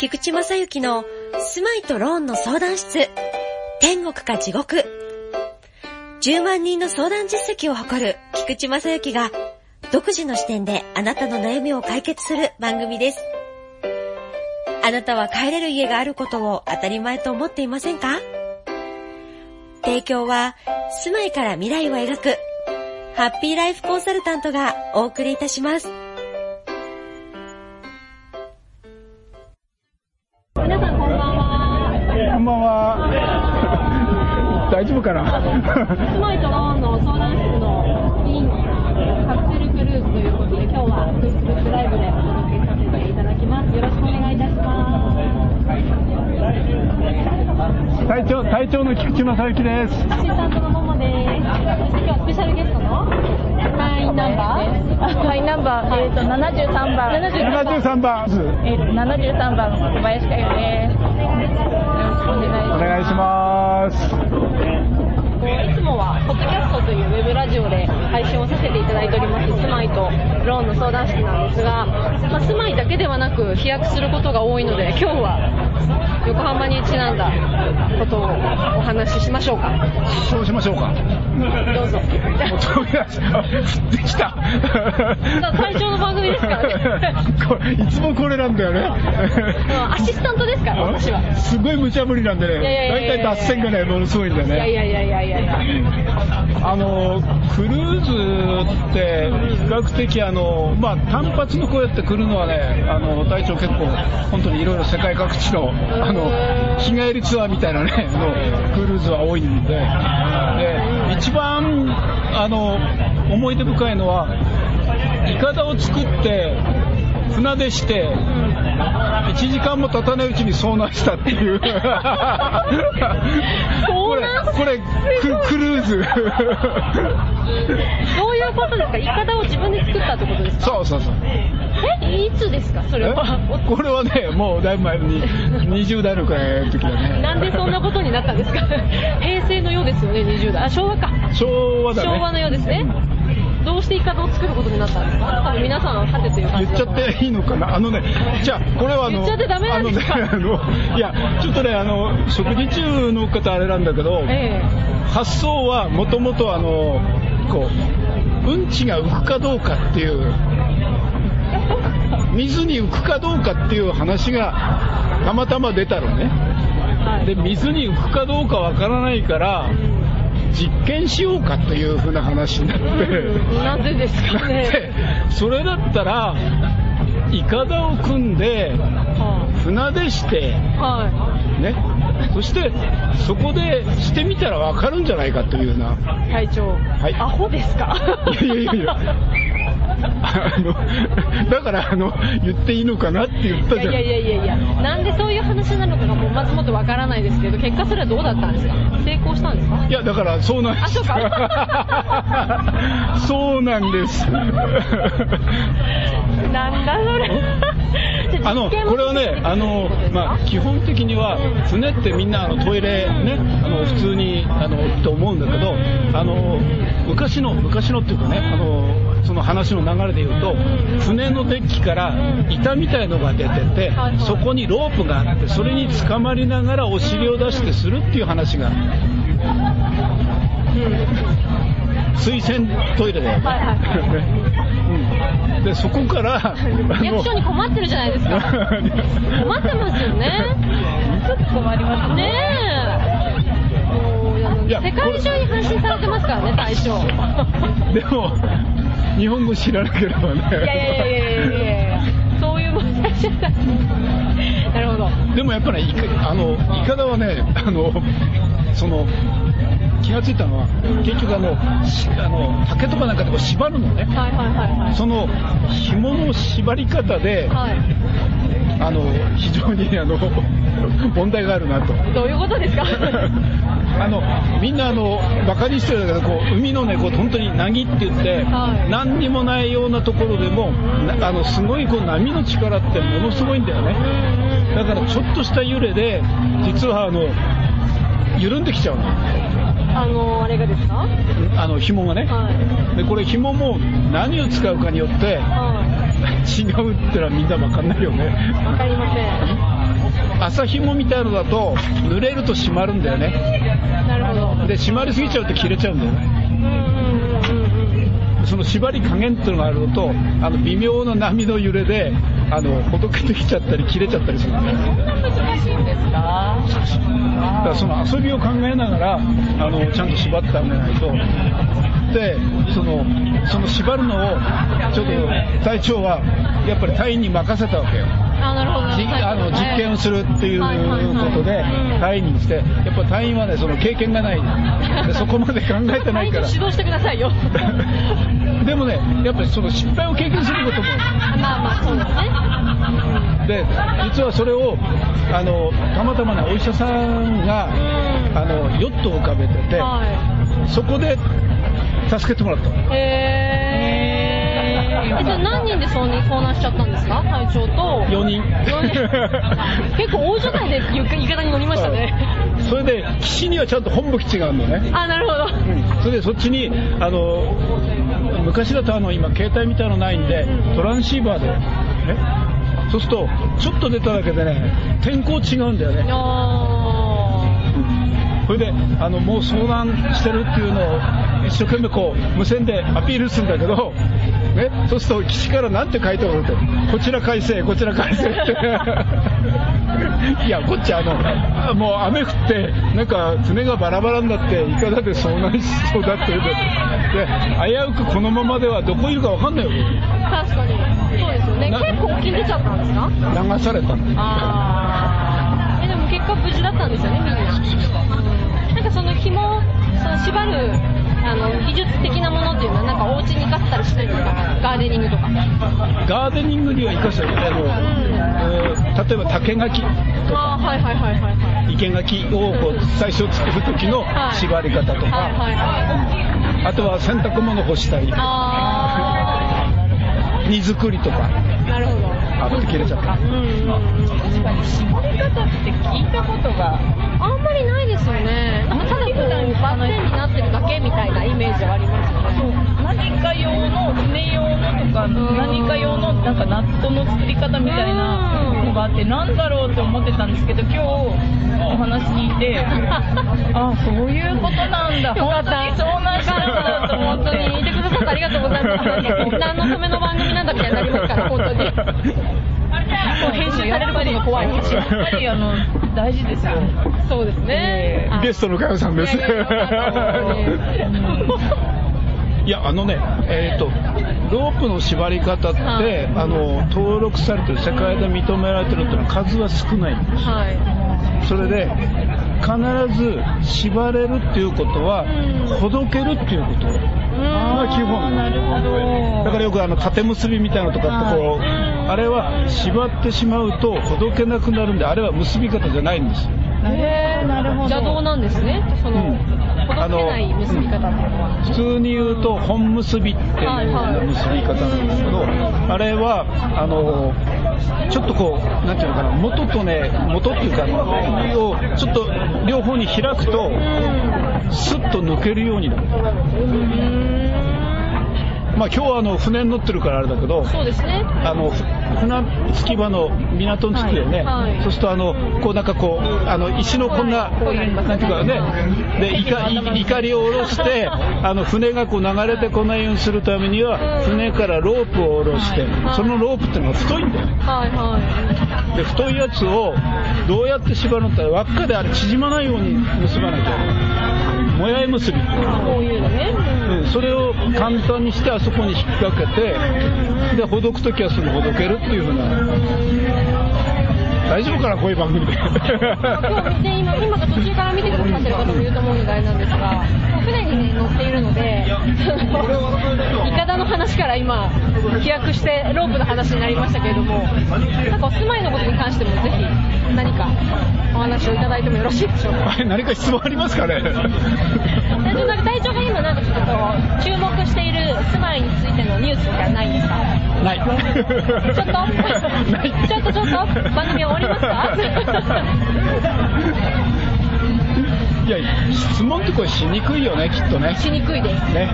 菊池正幸の住まいとローンの相談室。天国か地獄。10万人の相談実績を誇る菊池正幸が独自の視点であなたの悩みを解決する番組です。あなたは帰れる家があることを当たり前と思っていませんか？提供は住まいから未来を描くハッピーライフコンサルタントがお送りいたします。住まいとローンの相談室のインカプセルクルーズということで、今日は Facebook ライブでお届けさせていただきます。よろしくお願いいたします。隊長、隊長の菊池正幸です。アシスタントのももです。そして今日スペシャルゲストの会員ナンバー会員ナンバー、えっ、と、73番。73番。えっ、と、73番、小林佳代です。よろしくお願いします。お願いします。いつもは、ポッドキャストというウェブラジオで配信をさせていただいております、住まいとローンの相談室なんですが、まあ、住まいだけではなく、飛躍することが多いので、今日は横浜にちなんだことをお話ししましょうか。そうしましょうか。どうぞ。飛び出してきた。隊長の番組ですからねいつもこれなんだよね。アシスタントですから、私は。すごい無茶ぶりなんでね。大体脱線がね、ものすごいんだよね。いやいやいやいやいやいや。あのクルーズって比較的あの、まあ、単発のこうやって来るのはねあの隊長結構本当にいろいろ世界各地のあの日帰りツアーみたいなねのクルーズは多いんで。で一番あの思い出深いのはいかだを作って船出して1時間も経たないうちに遭難したっていう。これこれククルーズ。どういうことですか？イカダを自分で作ったってことですか？そうそうそう。えいつですか？それは。え？これはねもうだいぶ前に20代のくらいの時だね。なんでそんなことになったんですか？平成のようですよね、20代。あ、昭和か。昭和だね。昭和のようですね。どうしてイカダを作ることになったんですか？多分皆さん、はてという。感言っちゃっていいのかな？あのね、じゃあ、これはあの、言っちゃってダメなんですか？あのね、いや、ちょっとね、あの、食事中の方あれなんだけど、え発想はもともとあの、こう、うんちが浮くかどうかっていう、水に浮くかどうかっていう話がたまたま出たのね。えはい。で、水に浮くかどうかわからないから、実験しようかというふうな話になって、うんなぜですかね。でそれだったらいかだを組んでは船出してい。はい。ねそしてそこでしてみたらわかるんじゃないかというような隊長。はいアホですか？いやいやいやあのだからあの言っていいのかなって言ったじゃん。いやいやいやいやなんでそういう話なのかがもうまずもってわからないですけど、結果それはどうだったんですか？成功したんですか？いやだからそうなんであ、すそうか。そうなんです。なんだそれ。あのこれはね、あのまあ、基本的には船ってみんなあのトイレね、あの普通にあのと思うんだけど、あの昔の昔のっていうかね、あのその話の流れで言うと、船のデッキから板みたいのが出ててそこにロープがあって、それに捕まりながらお尻を出してするっていう話が、水洗トイレだよね。でそこから、役所に困ってるじゃないですか。困ってますよね。ちょっと困りますね。世界中に発信されてますからね、隊長。でも、日本語知らなければね。いやいやいやいやいやいやそういう問題じゃない。なるほど。でもやっぱり、ね、いかあの、いかだはね、あの、その、気がついたのは、結局あの、しあの竹とかなんかでも縛るのね。はいはいはいはい。その、紐の縛り方で、はい。あの、非常にあの、問題があるなと。どういうことですか？あのみんなあのバカにしてるんだけどこう海のねこう本当に凪って言って、はい何にもないようなところでもなあのすごいこう波の力ってものすごいんだよねだからちょっとした揺れで実はあの緩んできちゃうのあの、あれがですか？あの紐がね、はい。でこれ紐も何を使うかによっては違うってのはみんな分かんないよねい。わかりません。麻紐みたいのだと濡れると締まるんだよねなるほど。で締まりすぎちゃうと切れちゃうんだよねうんうんうんうんその縛り加減っていうのがあるのとあの微妙な波の揺れであのほどけてきちゃったり切れちゃったりするんだよ難しいんですかだからその遊びを考えながらあのちゃんと縛ってあげないと。でそのその縛るのをちょっと隊長はやっぱり隊員に任せたわけよ。あ、なるほど。じあの実験をするっていうことでうん隊員にして。やっぱ隊員はねその経験がない。でそこまで考えてないから。指導してくださいよ。でもねやっぱりその失敗を経験することも。まあまあ、そうですね。で実はそれをあのたまたまねお医者さんがうん。あのヨットを浮かべててはそこで助けてもらった。へー。え、じゃあ何人で遭難遭難しちゃったんですか？隊長と。4人。四人。結構大所帯でゆいかだに乗りましたね。それで岸にはちゃんと本部基地があるのね。あ、なるほど。それでそっちにあの昔だとあの今携帯みたいのないんでトランシーバーで。ねそうするとちょっと出ただけでね天候違うんだよね。あそれであのもう遭難してるっていうのを一生懸命こう無線でアピールするんだけど、ね、そうすると岸からなんて書いてあるってこちら改正こちら改正っていやこっちあのもう雨降ってなんか船がバラバラになっていかだで遭難しそうだって言う。てで危うくこのままではどこいるか分かんないよー確かに。そうですよね。な結構沖に出ちゃったんですか？流された。のあー。えでも結果無事だったんですよねみんな、うん、なんかその紐その縛るあの技術的なものっていうのはなんかお家に生かせたりしてるんですかガーデニングとか。ガーデニングには生かしたよねあの、えー例えば竹垣とか。はいはいはいはいはい。生垣をこう最初作る時のはい。縛り方とか、はいはいはい。あとは洗濯物干したりあ 荷造りとか。ーなるほど。あって切れちゃった。うんうんうん確かに絞り方って聞いたことがいなイメージはありますよそうね何か用の船用のとかん何か用のなんかナットの作り方みたいなのがあってなんだろうって思ってたんですけど今日お話聞いて あそういうことなんだよかった。本当にそうなんだと思っ本当にいてくださってありがとうございます。何のための番組なんだみたいになりますから、本当に。もう編集されることが怖い。やっぱりあの大事ですよ。そうですね。あゲストのかよさんです。いやあのねえっ、とロープの縛り方って、はい。あの登録されてる世界で認められてるっていうのは数は少ないんです。はい。それで必ず縛れるっていうことは、うん。ほどけるっていうことが基本。だからよくあの縦結びみたいなのとかってこう、あれは縛ってしまうとほどけなくなるんであれは結び方じゃないんですよ。へえ邪道なんですね。その、うん。ほどけない結び方っていうのは。普通に言うと本結びっていう結び方なんですけど、あれはあのちょっとこうなんていうのかな元とね元っていうかをちょっと両方に開くとスッと抜けるようになるまあ今日はあの船に乗ってるからあれだけどそうですね。あのふ船着き場の港に着くよね、はいはい。そうするとあのこうなんかこうあの石のこんな、はいこういうのなんていうかねでい。かりを下ろしてあの船がこう流れてこないようにするためには船からロープを下ろして、はいそのロープっていうのが太いんだよはいはい。で太いやつをどうやって縛るのって輪っかであれ縮まないように結ばなきゃ。もやい結び。っていうん。それを簡単にしてあそこに引っ掛けてでほどくときはすぐほどけるっていうふうな大丈夫かなこういう番組で。今日見て今今途中から見てくださってる方もいると思うのであれなんですが船に、ね、乗っているのでいかだの話から今飛躍してロープの話になりましたけれどもなんかお住まいのことに関してもぜひ何かお話をいただいてもよろしいでしょうか？はい何か質問ありますかね？隊 長なんか隊長が今なんかちょっと注目している住まいについてのニュースとかないんですか？ない。ちょっと？ちょっとちょっと番組終わりますか？いや質問ってこれしにくいよねきっとね。しにくいです。ね。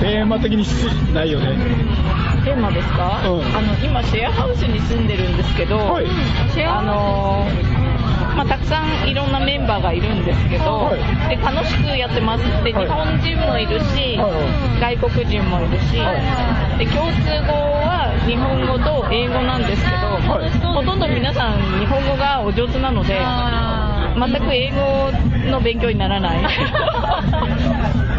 テーマ的にしないよねテーマですか、うん。あの今シェアハウスに住んでるんですけど、はい。あのまあ、たくさんいろんなメンバーがいるんですけど、はい。で楽しくやってます。で、はい。日本人もいるし、はい。外国人もいるし、で共通語は日本語と英語なんですけど、はい。ほとんど皆さん日本語がお上手なので全く英語の勉強にならない。あ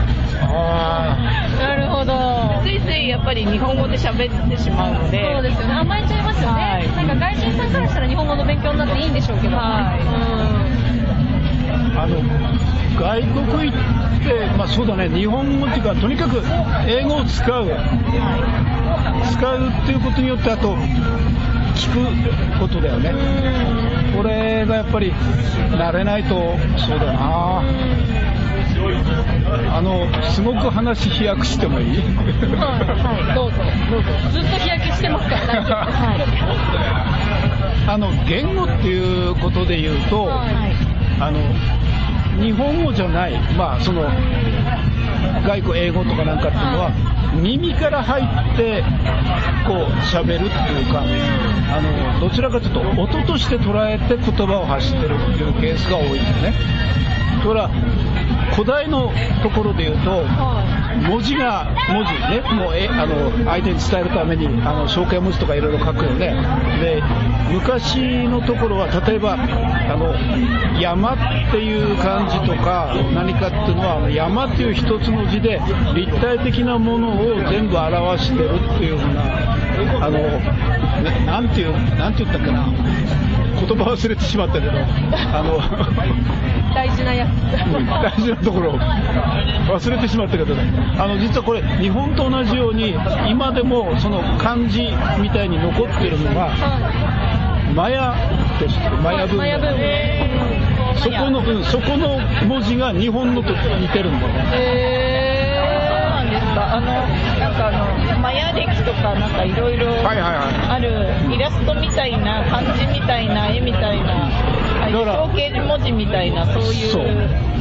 なるほど。ついついやっぱり日本語で喋ってしまうのでそうですよね。甘えちゃいますよね。はいなんか外人さんからしたら日本語の勉強になっていいんでしょうけど。はいあの外国行って、まあそうだね、日本語っていうか、とにかく英語を使う、使うっていうことによって、あと、聞くことだよね。これがやっぱり慣れないと、そうだな。あの、すごく話飛躍してもいい？はい。はい。どうぞ。どうぞ。ずっと日焼けしてますから、大丈夫です。あの、言語っていうことで言うと、あの、日本語じゃない、まあ、その、外国英語とかなんかっていうのは、耳から入って、こう、喋るっていうか、あの、どちらかというと、音として捉えて言葉を発してるっていうケースが多いんだよね。だから、古代のところで言うと、文字が、文字ね、もうえあの相手に伝えるためにあの象形文字とかいろいろ書くよね。で、昔のところは、例えば、あの、山っていう漢字とか何かっていうのは、山っていう一つの字で立体的なものを全部表してるっていうふうな、あの、ねなんていう、なんて言ったっけな。言葉忘れてしまったけど、あの、大事なやつ。大事なところを。忘れてしまったけどね、あの実はこれ、日本と同じように、今でもその漢字みたいに残ってるのが、マヤって知って。る、マヤ文。マヤ文。明。そこの、うん、そこの文字が日本のと似てるんだよね。そうな。んですかあのなんかあのマヤ歴とかなんかいろいろはいはいはい。あるイラストみたいな漢字みたいな絵みたいなから。象形文字みたいなそういう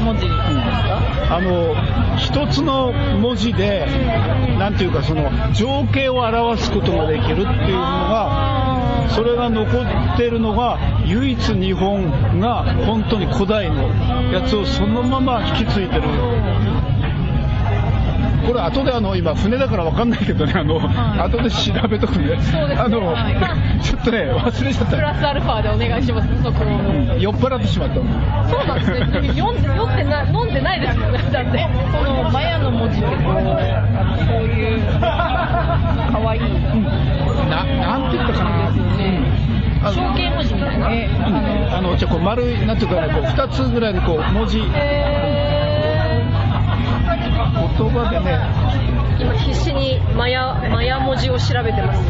文字ですか？あの一つの文字で、なんていうか、その情景を表すことができるっていうのが、それが残ってるのが、唯一日本が本当に古代のやつをそのまま引き継いでる。これ後であの今船だからわかんないけどね、あの、後で調べとくね。ねあの、はい ちょっとね、忘れちゃった。プラスアルファでお願いします、速報を。酔っ払ってしまったの。そうなんですね。酔ってな、飲んでないですよね、だって。このマヤの文字ってこうあのこういうかわいいな、なんて言ったかな。あの象形文字みたいな。えあの、じゃあこう丸い、なんていうかね、こう二つぐらいのこう文字、言葉でね、今必死にマヤ、マヤ文字を調べてます。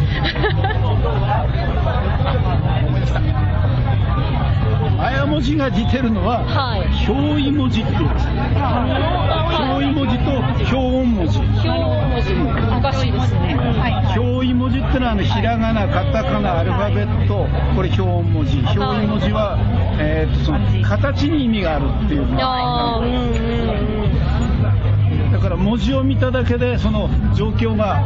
あや文字が似てるのは、はい。表意文字って言うんです。表意文字と表音文字。表文字。難しいですね。はい。表意文字ってのはあのひらがな、カタカナ、アルファベット、これ表音文字。表意文字は、えーとその形に意味があるっていうのがあー、うんうんうん。だから文字を見ただけでその状況が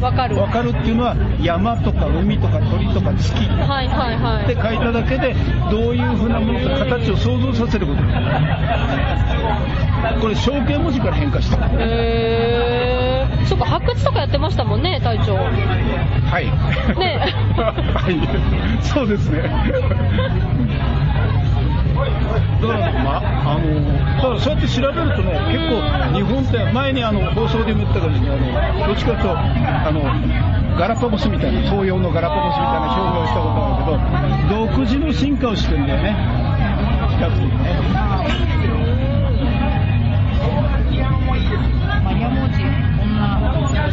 わかる。分かるっていうのは山とか海とか鳥とか月はいはいはい。って書いただけでどういうふうなものか形を想像させることこれ象形文字から変化したはへー。そっか、発掘とかやってましたもんね、隊長。いねはい そうですねだから、まあの、だからそうやって調べるとね、結構日本って前にあの放送でも言ったけどね、あのどっちかというとあのガラパゴスみたいな東洋のガラパゴスみたいな表現をしたことあるけど、独自の進化をしてるんだよね、比較的ね。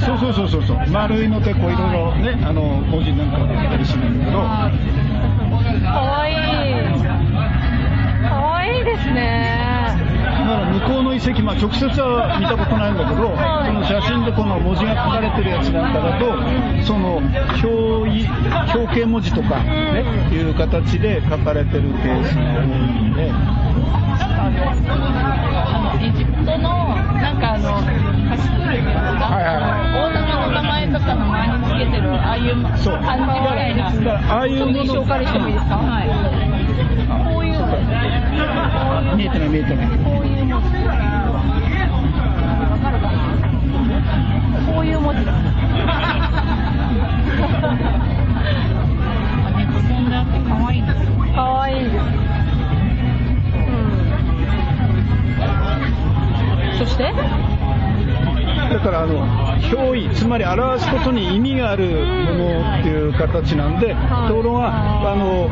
そうそうそうそうそう、丸いのでこういろいろね、あの文字なんか出たりするんだけど。ですね。だから向こうの遺跡、まあ、直接は見たことないんだけど、はいその写真でこの文字が書かれてるやつなんかだと、その表意表形文字とか、ねいう形で書かれてるケースが多いんで、あのエジプトのなんかあの、カシクールっていうんですか、はいはい大玉の名前とかの前につけてる、ああいう感じそうみたいな。ああいうものちょっと紹介してもいいですか？はい。こういうの。見えてない見えてない。こういう文字。わかるかなこういう文字だ。ネット本であって可愛いですよ。可愛いです。うん。そしてだ。からあの表意つまり表すことに意味があるものっていう形なんで、はいところがあの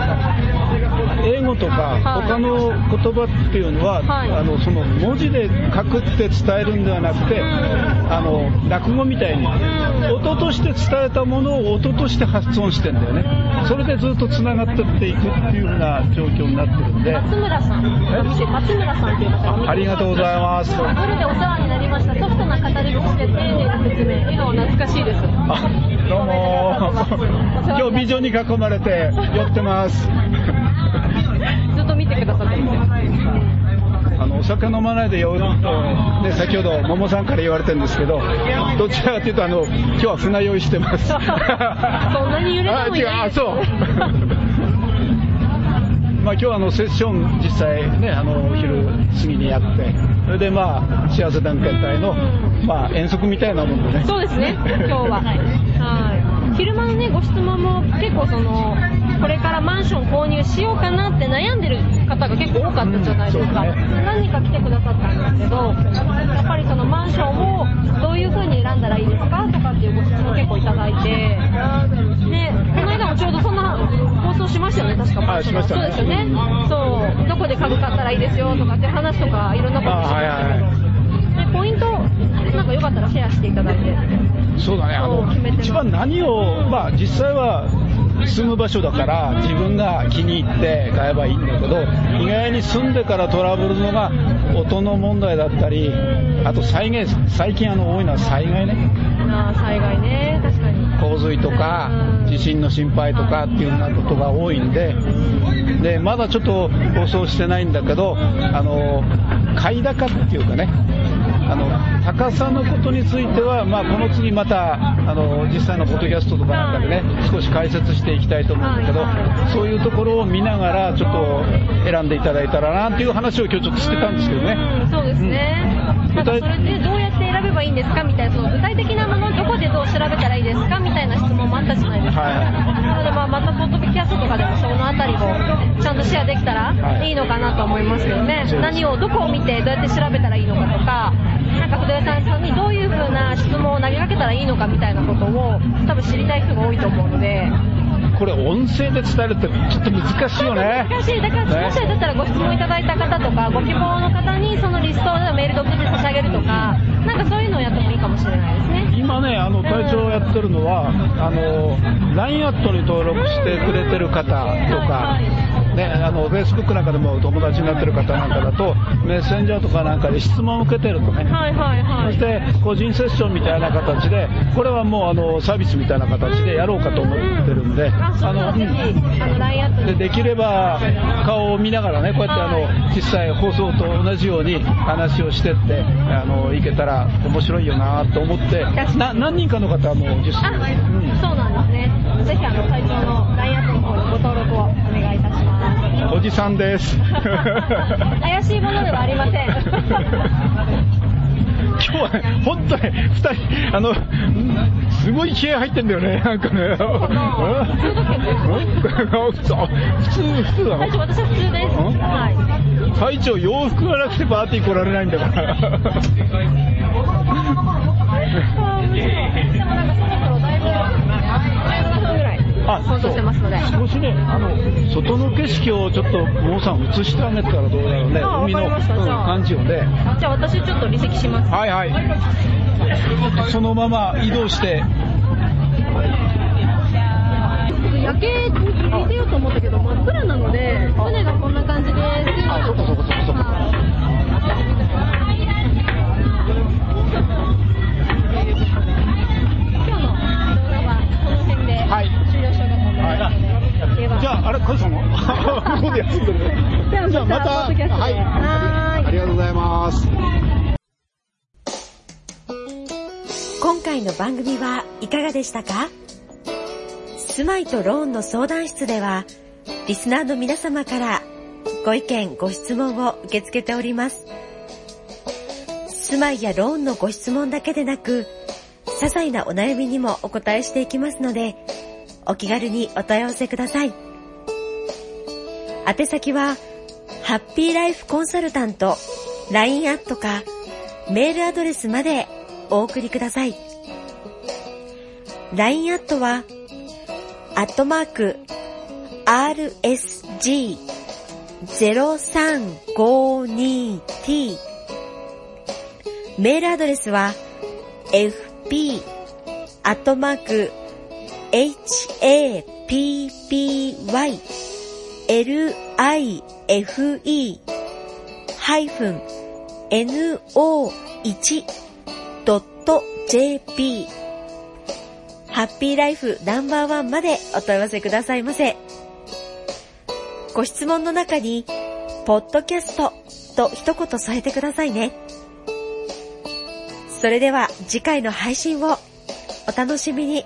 英語とかはい他の言葉っていうのは、はいあのその文字で書くって伝えるんではなくて、あの落語みたいに音として伝えたものを音として発音してんだよね。それでずっとつながってっていくっていうふうな状況になってるんで。松村さん松村さんっていありがとうございます。夜でお世話になりました。ソフトな語り口で丁寧な説明。笑顔懐かしいです。あどうも今日美女に囲まれて寄ってますずてくださって。あのお酒飲まないで酔うと、ね、先ほど桃さんから言われてるんですけどどちらかというとあの今日は船酔いしてます。そんなに揺れてもいないあ違うあそう。まあ今日はあのセッション実際ねあのお昼過ぎにやって。それでまあ幸せ団結隊のまあ遠足みたいなもんでね。そうですね、今日は。はい。昼間のね、ご質問も結構その、これからマンション購入しようかなって悩んでる方が結構多かったじゃないですか。うんそうです何人か来てくださったんですけど、やっぱりそのマンションをどういう風に選んだらいいですかとかっていうご質問結構いただいて、ね、この間もちょうどそんな放送しましたよね、確か。はいしましたねそうですよね。そう、どこで家具買ったらいいですよとかっていう話とか、いろんなことしましたけど。あはポイント、なんかよかったらシェアしていただいて。そうだね、あの一番何を、まあ、実際は住む場所だから、自分が気に入って買えばいいんだけど、意外に住んでからトラブルのが音の問題だったり、あと災害、最近あの多いのは災害ね、あー災害ね、確かに。洪水とかうん。地震の心配とかっていうようなことが多いんで、でまだちょっと放送してないんだけど、あの買い高っていうかね、あの高さのことについては、まあ、この次またあの実際のポッドキャストとかなんかでね、少し解説していきたいと思うんだけどはいは、そういうところを見ながら、ちょっと選んでいただいたらなっていう話を今日ちょっとしてたんですけどね。うん、そうですね。うんなんかそれでどうやって選べばいいんですかみたいな、その具体的なもの、どこでどう調べたらいいですかみたいな質問もあったじゃないですか。はいなので、まあ、またポッドキャストとかでもそのあたりをちゃんとシェアできたらはいいいのかなと思いますよね。そうです何を、どこを見てどうやって調べたらいいのかとか、なんか筆さんさんにどういう風な質問を投げかけたらいいのかみたいなことを多分知りたい人が多いと思うので、これ音声で伝えるってちょっと難しいよね。難しい。だから、ねもしだったらご質問いただいた方とか、ご希望の方にそのリストをメールで送って差し上げるとか、なんかそういうのをやってもいいかもしれないですね。今ね、あの隊長やってるのは、あの LINE アットに登録してくれてる方とか、ね、あの Facebook なんかでも友達になってる方なんかだと、メッセンジャーとかなんかで質問を受けてるとね、はいはいはい。そして個人セッションみたいな形で、これはもうあのサービスみたいな形でやろうかと思ってるんで。でできれば顔を見ながらね、こうやってあの、はい実際放送と同じように話をしてって、あの、いけたら面白いよなと思って、な何人かの方はもう実あ、際、うんそうなんですね。ぜひ、あの、会長の LINE アットの方にご登録をお願いいたします。おじさんです。怪しいものではありません。今日はね、本当ね、二人、あの、すごい気合入ってんだよね、なんかね。普通普通、普通、だ会長、私は普通です。うん？はい。隊長、洋服がなくてパーティー来られないんだから。でもなんかそろそろだいぶ、17分ぐらい放送してますので。少しね、あの、外の景色をちょっと、モーさん映してあげたらどうだろうね。あ海の、感じをね。じゃあ私ちょっと離席します。はいはい。そのまま移動して、夜景に見せようと思ったけど、真っ暗なので、船がこんな感じです。あそこそこそこそこ今日の動画はこの辺ではい終了しようかと思いじゃあ、あれ、カズさんも向 こうで休んでるね。じゃあまたはい。はーいありがとうございます。回の番組はいかがでしたか？住まいとローンの相談室では、リスナーの皆様からご意見、ご質問を受け付けております。住まいやローンのご質問だけでなく、些細なお悩みにもお答えしていきますので、お気軽にお問い合わせください。宛先は、ハッピーライフコンサルタント LINE アットかメールアドレスまでお送りください。LINE アットは、アットマーク、rsg0352t メールアドレスは、fp アットマーク happy life-no1.jp ハッピーライフナンバーワンまでお問い合わせくださいませ。ご質問の中に、ポッドキャストと一言添えてくださいね。それでは次回の配信をお楽しみに。